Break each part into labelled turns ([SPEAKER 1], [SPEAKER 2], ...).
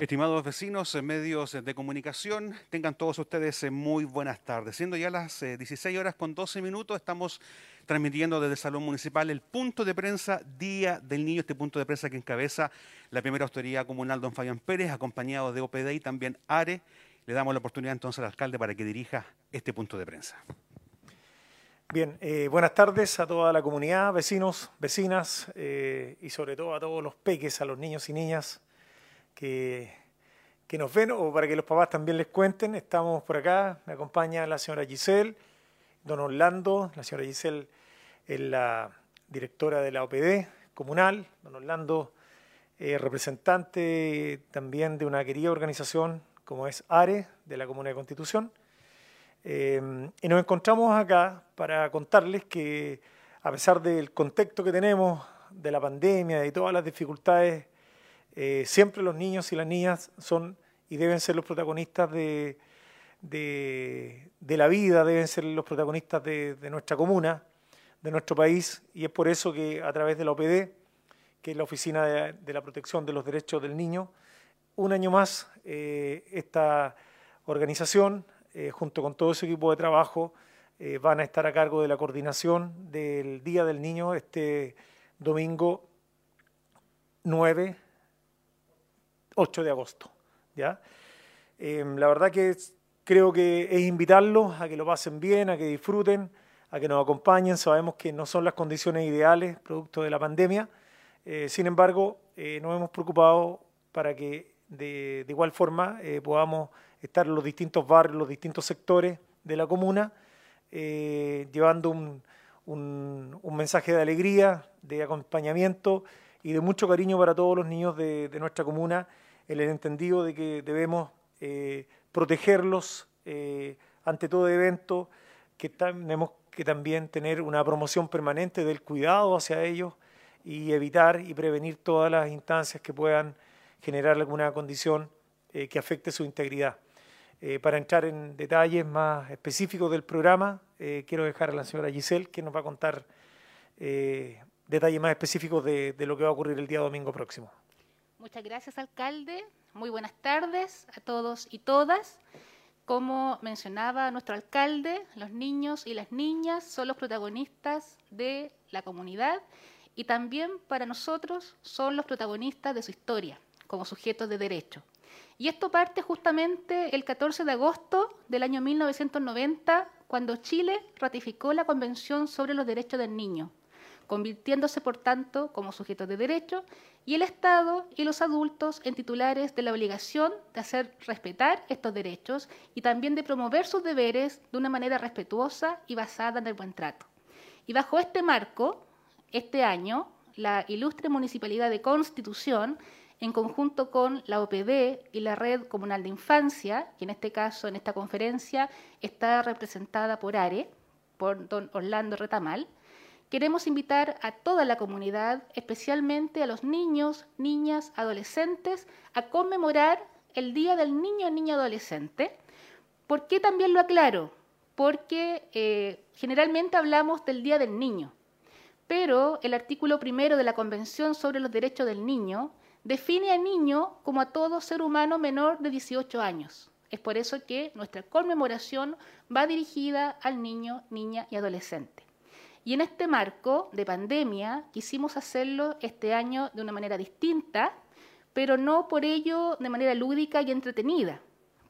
[SPEAKER 1] Estimados vecinos, eh, medios de comunicación, tengan todos ustedes eh, muy buenas tardes. Siendo ya las 16 eh, horas con 12 minutos, estamos transmitiendo desde el Salón Municipal el punto de prensa Día del Niño, este punto de prensa que encabeza la primera autoridad comunal, don Fabián Pérez, acompañado de OPD y también ARE. Le damos la oportunidad entonces al alcalde para que dirija este punto de prensa.
[SPEAKER 2] Bien, buenas tardes a toda la comunidad, vecinos, vecinas y sobre todo a todos los peques, a los niños y niñas que, nos ven o para que los papás también les cuenten. Estamos por acá, me acompaña la señora Giselle, don Orlando, la señora Giselle es la directora de la OPD comunal, don Orlando es representante también de una querida organización como es ARE, de la Comuna de Constitución. Eh, y nos encontramos acá para contarles que a pesar del contexto que tenemos de la pandemia y todas las dificultades eh, siempre los niños y las niñas son y deben ser los protagonistas de, de, la vida, deben ser los protagonistas de, nuestra comuna, de nuestro país, y es por eso que a través de la OPD, que es la Oficina de, la Protección de los Derechos del Niño, un año más eh, esta organización, eh, junto con todo ese equipo de trabajo, van a estar a cargo de la coordinación del Día del Niño este domingo 9 8 de agosto. ¿ya? Em, la verdad que creo que es invitarlos a que lo pasen bien, a que disfruten, a que nos acompañen. Sabemos que no son las condiciones ideales producto de la pandemia. Eh, sin embargo, eh, nos hemos preocupado para que de, igual forma eh, podamos estar en los distintos barrios, los distintos sectores de la comuna, llevando un, un, mensaje de alegría, de acompañamiento y de mucho cariño para todos los niños de, nuestra comuna el entendido de que debemos eh, protegerlos eh, ante todo evento, que tenemos que también tener una promoción permanente del cuidado hacia ellos y evitar y prevenir todas las instancias que puedan generar alguna condición eh, que afecte su integridad. para entrar en detalles más específicos del programa, quiero dejar a la señora Giselle que nos va a contar detalles más específicos de lo que va a ocurrir el día domingo próximo.
[SPEAKER 3] Muchas gracias, alcalde. Muy buenas tardes a todos y todas. Como mencionaba nuestro alcalde, los niños y las niñas son los protagonistas de la comunidad y también para nosotros son los protagonistas de su historia como sujetos de derecho. Y esto parte justamente el 14 de agosto del año 1990, cuando Chile ratificó la Convención sobre los Derechos del Niño, convirtiéndose por tanto como sujetos de derecho y el Estado y los adultos en titulares de la obligación de hacer respetar estos derechos y también de promover sus deberes de una manera respetuosa y basada en el buen trato. Y bajo este marco, este año, la ilustre Municipalidad de Constitución, en conjunto con la OPD y la Red Comunal de Infancia, que en este caso, en esta conferencia, está representada por ARE, por don Orlando Retamal, Queremos invitar a toda la comunidad, especialmente a los niños, niñas, adolescentes, a conmemorar el Día del Niño Niña Adolescente. ¿Por qué también lo aclaro? Porque eh, generalmente hablamos del Día del Niño, pero el artículo primero de la Convención sobre los Derechos del Niño define a niño como a todo ser humano menor de 18 años. Es por eso que nuestra conmemoración va dirigida al niño, niña y adolescente. Y en este marco de pandemia quisimos hacerlo este año de una manera distinta, pero no por ello de manera lúdica y entretenida.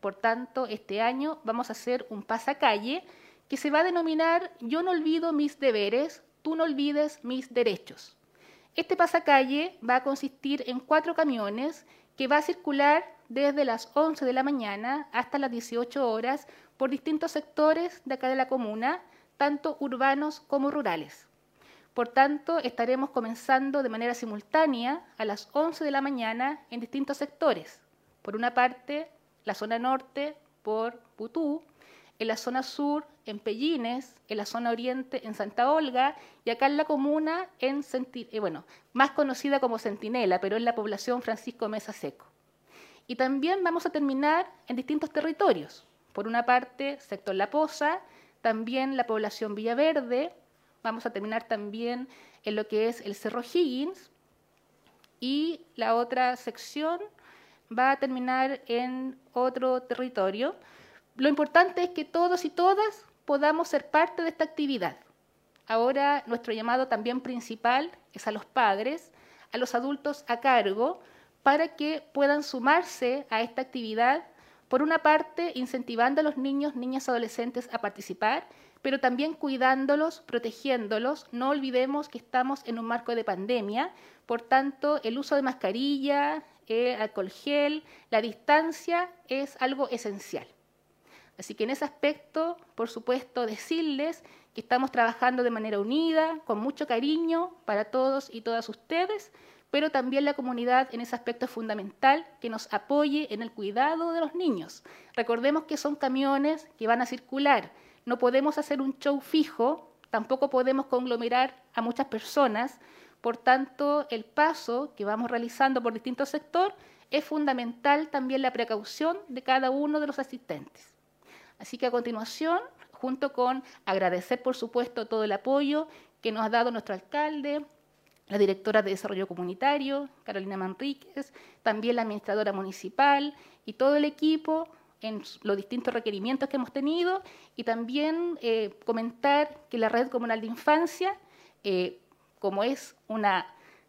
[SPEAKER 3] Por tanto, este año vamos a hacer un pasacalle que se va a denominar Yo no olvido mis deberes, tú no olvides mis derechos. Este pasacalle va a consistir en cuatro camiones que va a circular desde las 11 de la mañana hasta las 18 horas por distintos sectores de acá de la comuna, tanto urbanos como rurales. Por tanto, estaremos comenzando de manera simultánea a las 11 de la mañana en distintos sectores. Por una parte, la zona norte por Putú, en la zona sur en Pellines, en la zona oriente en Santa Olga y acá en la comuna en eh, bueno, más conocida como Centinela, pero en la población Francisco Mesa Seco. Y también vamos a terminar en distintos territorios. Por una parte, sector La Poza, también la población Villaverde, vamos a terminar también en lo que es el Cerro Higgins, y la otra sección va a terminar en otro territorio. Lo importante es que todos y todas podamos ser parte de esta actividad. Ahora nuestro llamado también principal es a los padres, a los adultos a cargo, para que puedan sumarse a esta actividad, por una parte incentivando a los niños, niñas, adolescentes a participar, pero también cuidándolos, protegiéndolos. No olvidemos que estamos en un marco de pandemia, por tanto el uso de mascarilla, el alcohol gel, la distancia es algo esencial. Así que en ese aspecto, por supuesto, decirles que estamos trabajando de manera unida, con mucho cariño para todos y todas ustedes, pero también la comunidad en ese aspecto es fundamental que nos apoye en el cuidado de los niños. Recordemos que son camiones que van a circular, no podemos hacer un show fijo, tampoco podemos conglomerar a muchas personas, por tanto, el paso que vamos realizando por distintos sectores es fundamental también la precaución de cada uno de los asistentes. Así que a continuación, junto con agradecer, por supuesto, todo el apoyo que nos ha dado nuestro alcalde, la directora de Desarrollo Comunitario, Carolina Manríquez, también la administradora municipal y todo el equipo en los distintos requerimientos que hemos tenido y también eh, comentar que la Red Comunal de Infancia, eh, como es una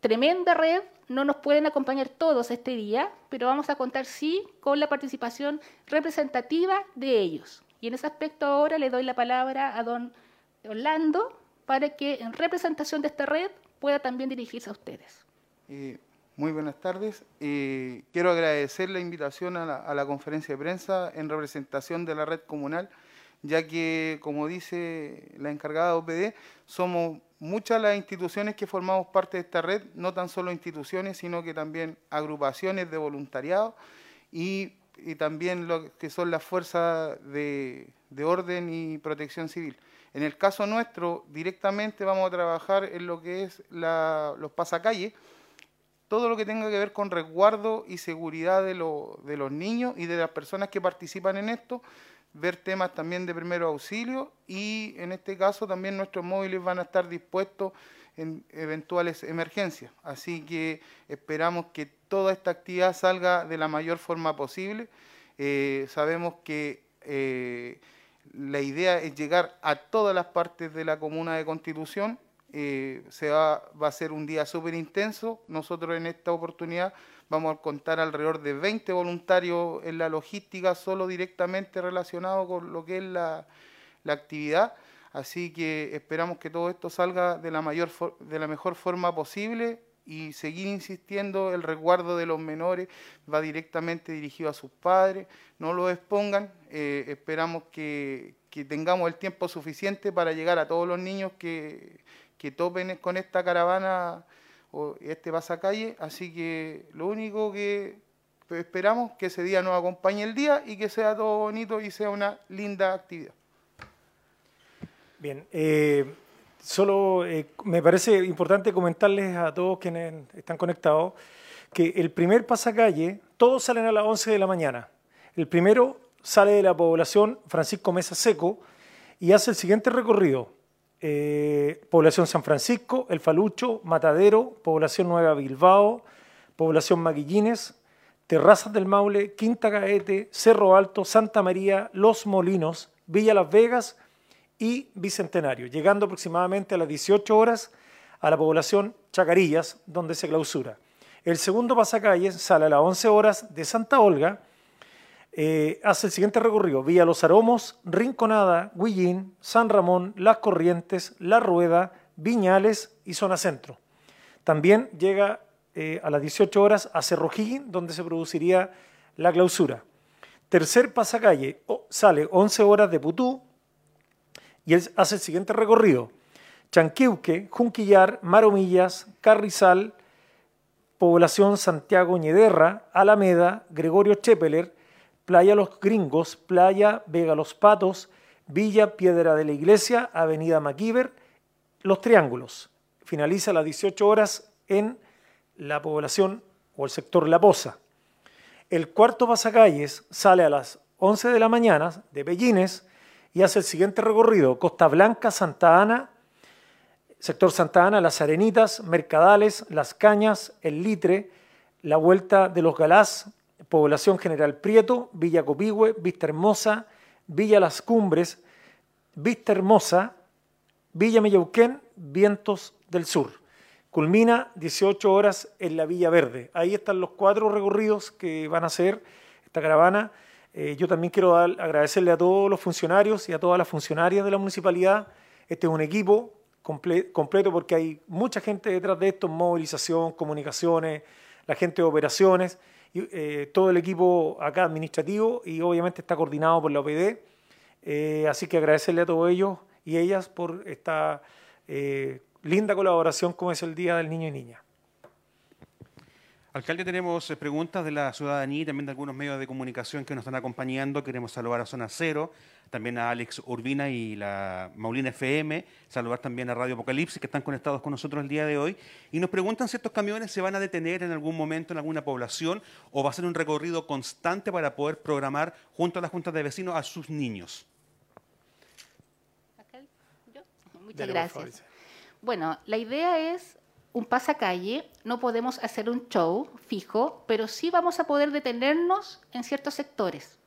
[SPEAKER 3] tremenda red, no nos pueden acompañar todos este día, pero vamos a contar sí con la participación representativa de ellos. Y en ese aspecto ahora le doy la palabra a don Orlando para que en representación de esta red pueda también dirigirse a ustedes.
[SPEAKER 4] Eh, muy buenas tardes. Eh, quiero agradecer la invitación a la, a la conferencia de prensa en representación de la red comunal, ya que, como dice la encargada de OPD, somos muchas las instituciones que formamos parte de esta red, no tan solo instituciones, sino que también agrupaciones de voluntariado y, también lo que son las fuerzas de, orden y protección civil. En el caso nuestro, directamente vamos a trabajar en lo que es los pasacalles, todo lo que tenga que ver con resguardo y seguridad de, los niños y de las personas que participan en esto, ver temas también de primero auxilio y en este caso también nuestros móviles van a estar dispuestos en eventuales emergencias. Así que esperamos que toda esta actividad salga de la mayor forma posible. Eh, sabemos que eh, la idea es llegar a todas las partes de la comuna de Constitución. Eh, se va, a ser un día súper intenso. Nosotros en esta oportunidad Vamos a contar alrededor de 20 voluntarios en la logística, solo directamente relacionado con lo que es la, actividad. Así que esperamos que todo esto salga de la, mayor de la mejor forma posible y seguir insistiendo, el resguardo de los menores va directamente dirigido a sus padres, no lo expongan, eh, esperamos que, tengamos el tiempo suficiente para llegar a todos los niños que, que topen con esta caravana o este pasacalle, así que lo único que esperamos que ese día nos acompañe el día y que sea todo bonito y sea una linda actividad.
[SPEAKER 2] Bien, eh, solo eh, me parece importante comentarles a todos quienes están conectados que el primer pasacalle, todos salen a las 11 de la mañana. El primero sale de la población Francisco Mesa Seco y hace el siguiente recorrido. Eh, población San Francisco, El Falucho, Matadero, Población Nueva Bilbao, Población Maguillines, Terrazas del Maule, Quinta Gaete, Cerro Alto, Santa María, Los Molinos, Villa Las Vegas y Bicentenario, llegando aproximadamente a las 18 horas a la población Chacarillas, donde se clausura. El segundo pasacalles sale a las 11 horas de Santa Olga, eh, hace el siguiente recorrido, vía Los Aromos, Rinconada, Guillín, San Ramón, Las Corrientes, La Rueda, Viñales y Zona Centro. También llega eh, a las 18 horas a Cerro donde se produciría la clausura. Tercer pasacalle, sale 11 horas de Putú y él hace el siguiente recorrido. Chanquiuque, Junquillar, Maromillas, Carrizal, Población Santiago Ñederra, Alameda, Gregorio Chepeler, Playa Los Gringos, Playa Vega Los Patos, Villa Piedra de la Iglesia, Avenida Maquiver, Los Triángulos. Finaliza a las 18 horas en la población o el sector La Poza. El cuarto pasacalles sale a las 11 de la mañana de Bellines y hace el siguiente recorrido, Costa Blanca, Santa Ana, sector Santa Ana, Las Arenitas, Mercadales, Las Cañas, El Litre, la Vuelta de los Galás, Población General Prieto, Villa Copihue, Vista Hermosa, Villa Las Cumbres, Vista Hermosa, Villa Mellauquén, Vientos del Sur. Culmina 18 horas en la Villa Verde. Ahí están los cuatro recorridos que van a hacer esta caravana. Eh, yo también quiero agradecerle a todos los funcionarios y a todas las funcionarias de la municipalidad. Este es un equipo completo porque hay mucha gente detrás de esto, movilización, comunicaciones, la gente de operaciones, eh, todo el equipo acá administrativo y obviamente está coordinado por la OPD. Eh, así que agradecerle a todos ellos y ellas por esta linda colaboración como es el Día del Niño y Niña.
[SPEAKER 1] Alcalde, tenemos preguntas de la ciudadanía y también de algunos medios de comunicación que nos están acompañando. Queremos saludar a Zona Cero, también a Alex Urbina y la Maulina FM, saludar también a Radio Apocalipsis que están conectados con nosotros el día de hoy. Y nos preguntan si estos camiones se van a detener en algún momento en alguna población o va a ser un recorrido constante para poder programar junto a las juntas de vecinos a sus niños.
[SPEAKER 3] Muchas gracias. Bueno, la idea es un pasacalle, no podemos hacer un show fijo, pero sí vamos a poder detenernos en ciertos sectores.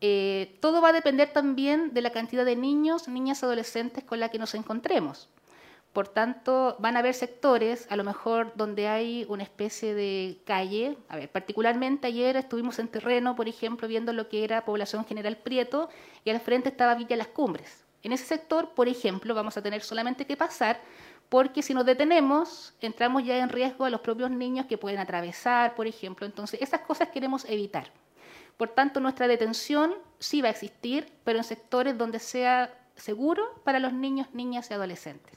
[SPEAKER 3] Eh, todo va a depender también de la cantidad de niños, niñas, adolescentes con la que nos encontremos. Por tanto, van a haber sectores, a lo mejor donde hay una especie de calle. A ver, particularmente ayer estuvimos en terreno, por ejemplo, viendo lo que era población general Prieto y al frente estaba Villa Las Cumbres. En ese sector, por ejemplo, vamos a tener solamente que pasar porque si nos detenemos, entramos ya en riesgo a los propios niños que pueden atravesar, por ejemplo. Entonces, esas cosas queremos evitar. Por tanto, nuestra detención sí va a existir, pero en sectores donde sea seguro para los niños, niñas y adolescentes.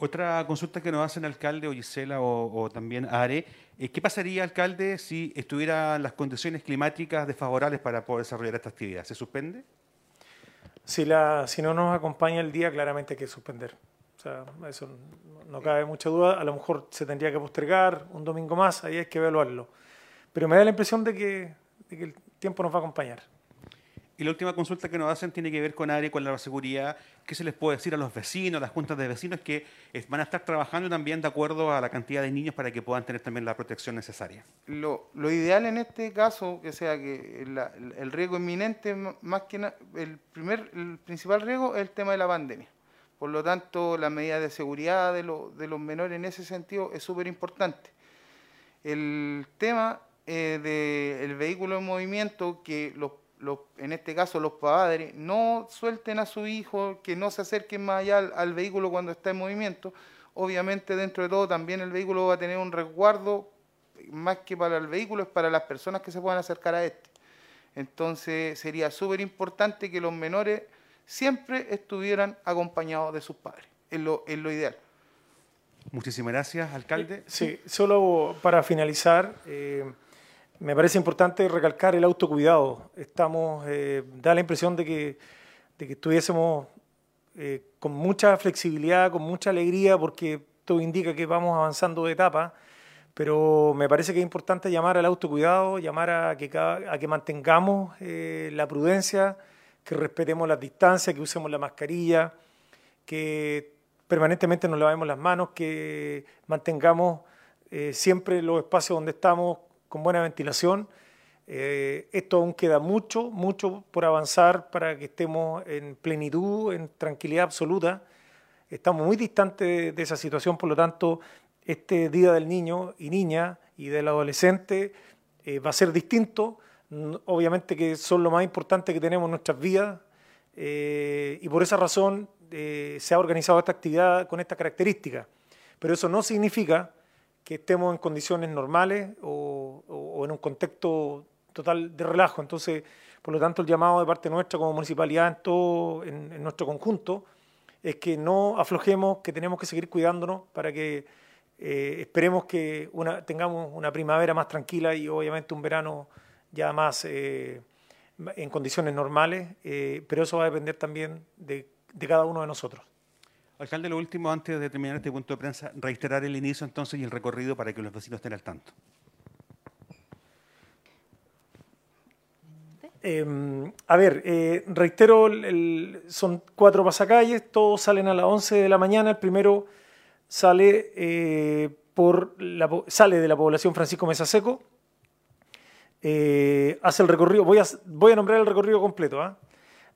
[SPEAKER 1] Otra consulta que nos hacen alcalde o Gisela o, también Are, eh, ¿qué pasaría, alcalde, si estuvieran las condiciones climáticas desfavorables para poder desarrollar esta actividad? ¿Se suspende?
[SPEAKER 2] Si, la, si no nos acompaña el día, claramente hay que suspender. O sea, eso no cabe mucha duda. A lo mejor se tendría que postergar un domingo más, ahí hay que evaluarlo. Pero me da la impresión de que de que el tiempo nos va a acompañar.
[SPEAKER 1] Y la última consulta que nos hacen tiene que ver con área, con la seguridad. ¿Qué se les puede decir a los vecinos, a las juntas de vecinos, que van a estar trabajando también de acuerdo a la cantidad de niños para que puedan tener también la protección necesaria?
[SPEAKER 4] Lo, ideal en este caso, que sea que el riesgo inminente, más que nada, el, primer, el principal riesgo es el tema de la pandemia. Por lo tanto, la medida de seguridad de, los menores en ese sentido es súper importante. El tema eh, del vehículo en movimiento, que en este caso los padres no suelten a su hijo, que no se acerquen más allá al, vehículo cuando está en movimiento. Obviamente dentro de todo también el vehículo va a tener un resguardo, más que para el vehículo, es para las personas que se puedan acercar a este. Entonces sería súper importante que los menores siempre estuvieran acompañados de sus padres, es lo, es lo ideal.
[SPEAKER 1] Muchísimas gracias, alcalde.
[SPEAKER 2] Sí, solo para finalizar, eh, me parece importante recalcar el autocuidado. Estamos, eh, da la impresión de que, de que estuviésemos eh, con mucha flexibilidad, con mucha alegría, porque todo indica que vamos avanzando de etapa, pero me parece que es importante llamar al autocuidado, llamar a que, a que mantengamos eh, la prudencia, que respetemos las distancias, que usemos la mascarilla, que permanentemente nos lavemos las manos, que mantengamos siempre los espacios donde estamos con buena ventilación. Eh, esto aún queda mucho, mucho por avanzar para que estemos en plenitud, en tranquilidad absoluta. Estamos muy distantes de, esa situación, por lo tanto, este Día del Niño y Niña y del Adolescente eh, va a ser distinto. Obviamente que son lo más importante que tenemos en nuestras vidas eh, y por esa razón se ha organizado esta actividad con esta característica. Pero eso no significa que estemos en condiciones normales o, en un contexto total de relajo. Entonces, por lo tanto, el llamado de parte nuestra como municipalidad en todo en, nuestro conjunto es que no aflojemos, que tenemos que seguir cuidándonos para que eh, esperemos que tengamos una primavera más tranquila y obviamente un verano ya más eh, en condiciones normales, eh, pero eso va a depender también de cada uno de nosotros.
[SPEAKER 1] Alcalde, lo último, antes de terminar este punto de prensa, reiterar el inicio entonces y el recorrido para que los vecinos estén al tanto.
[SPEAKER 2] Em, a ver, eh, reitero, son cuatro pasacalles, todos salen a las 11 de la mañana. El primero sale, eh, por la, sale de la población Francisco Mesa Seco, eh, hace el recorrido, voy a, nombrar el recorrido completo. ¿ah?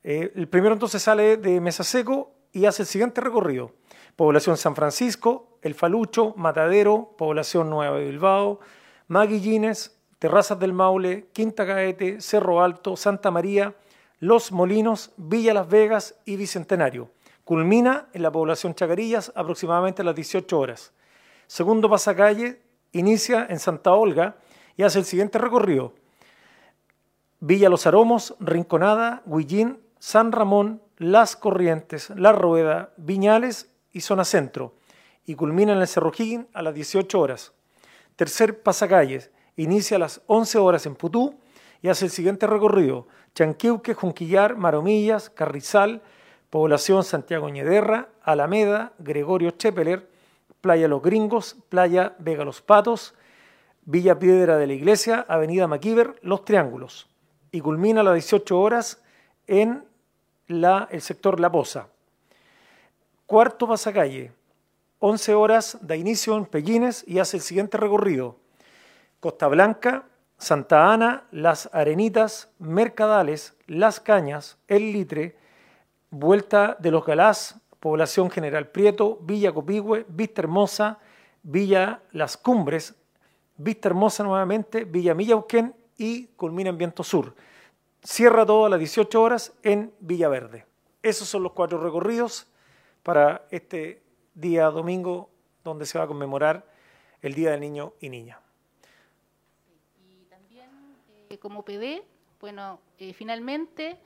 [SPEAKER 2] Eh, el primero entonces sale de Mesa Seco y hace el siguiente recorrido. Población San Francisco, El Falucho, Matadero, Población Nueva de Bilbao, Maguillines, Terrazas del Maule, Quinta Caete, Cerro Alto, Santa María, Los Molinos, Villa Las Vegas y Bicentenario. Culmina en la población Chacarillas aproximadamente a las 18 horas. Segundo pasacalle inicia en Santa Olga y hace el siguiente recorrido. Villa Los Aromos, Rinconada, Huillín, San Ramón, Las Corrientes, La Rueda, Viñales y Zona Centro. Y culmina en el Cerro Higgin a las 18 horas. Tercer pasacalles, inicia a las 11 horas en Putú y hace el siguiente recorrido. Chanquiuque, Junquillar, Maromillas, Carrizal, Población Santiago Ñederra, Alameda, Gregorio Chepeler, Playa Los Gringos, Playa Vega Los Patos, Villa Piedra de la Iglesia, Avenida Maquiver, Los Triángulos y culmina a las 18 horas en la, el sector La Poza. Cuarto pasacalle, 11 horas de inicio en Pellines y hace el siguiente recorrido. Costa Blanca, Santa Ana, Las Arenitas, Mercadales, Las Cañas, El Litre, Vuelta de los Galás, Población General Prieto, Villa Copigüe, Vista Hermosa, Villa Las Cumbres, Vista Hermosa nuevamente, Villa Millauquén y culmina en Viento Sur. Cierra todo a las 18 horas en Villaverde. Esos son los cuatro recorridos para este día domingo donde se va a conmemorar el Día del Niño y Niña.
[SPEAKER 3] Y también eh, como PD, bueno, eh, finalmente,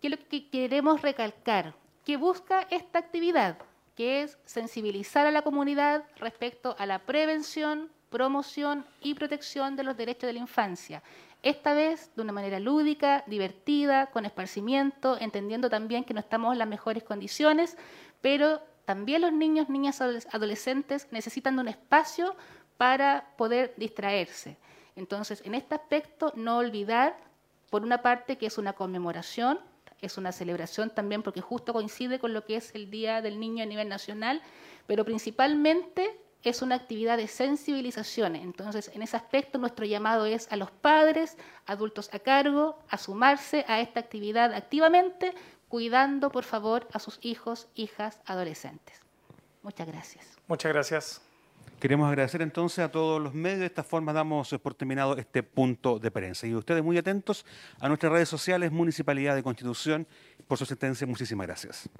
[SPEAKER 3] ¿qué es lo que queremos recalcar? ¿Qué busca esta actividad? Que es sensibilizar a la comunidad respecto a la prevención, promoción y protección de los derechos de la infancia esta vez de una manera lúdica, divertida, con esparcimiento, entendiendo también que no estamos en las mejores condiciones, pero también los niños, niñas, adolescentes necesitan de un espacio para poder distraerse. Entonces, en este aspecto, no olvidar, por una parte, que es una conmemoración, es una celebración también porque justo coincide con lo que es el Día del Niño a nivel nacional, pero principalmente es una actividad de sensibilización. Entonces, en ese aspecto, nuestro llamado es a los padres, adultos a cargo, a sumarse a esta actividad activamente, cuidando, por favor, a sus hijos, hijas, adolescentes. Muchas gracias.
[SPEAKER 2] Muchas gracias.
[SPEAKER 1] Queremos agradecer entonces a todos los medios. De esta forma damos por terminado este punto de prensa. Y ustedes muy atentos a nuestras redes sociales, Municipalidad de Constitución, por su asistencia. Muchísimas gracias.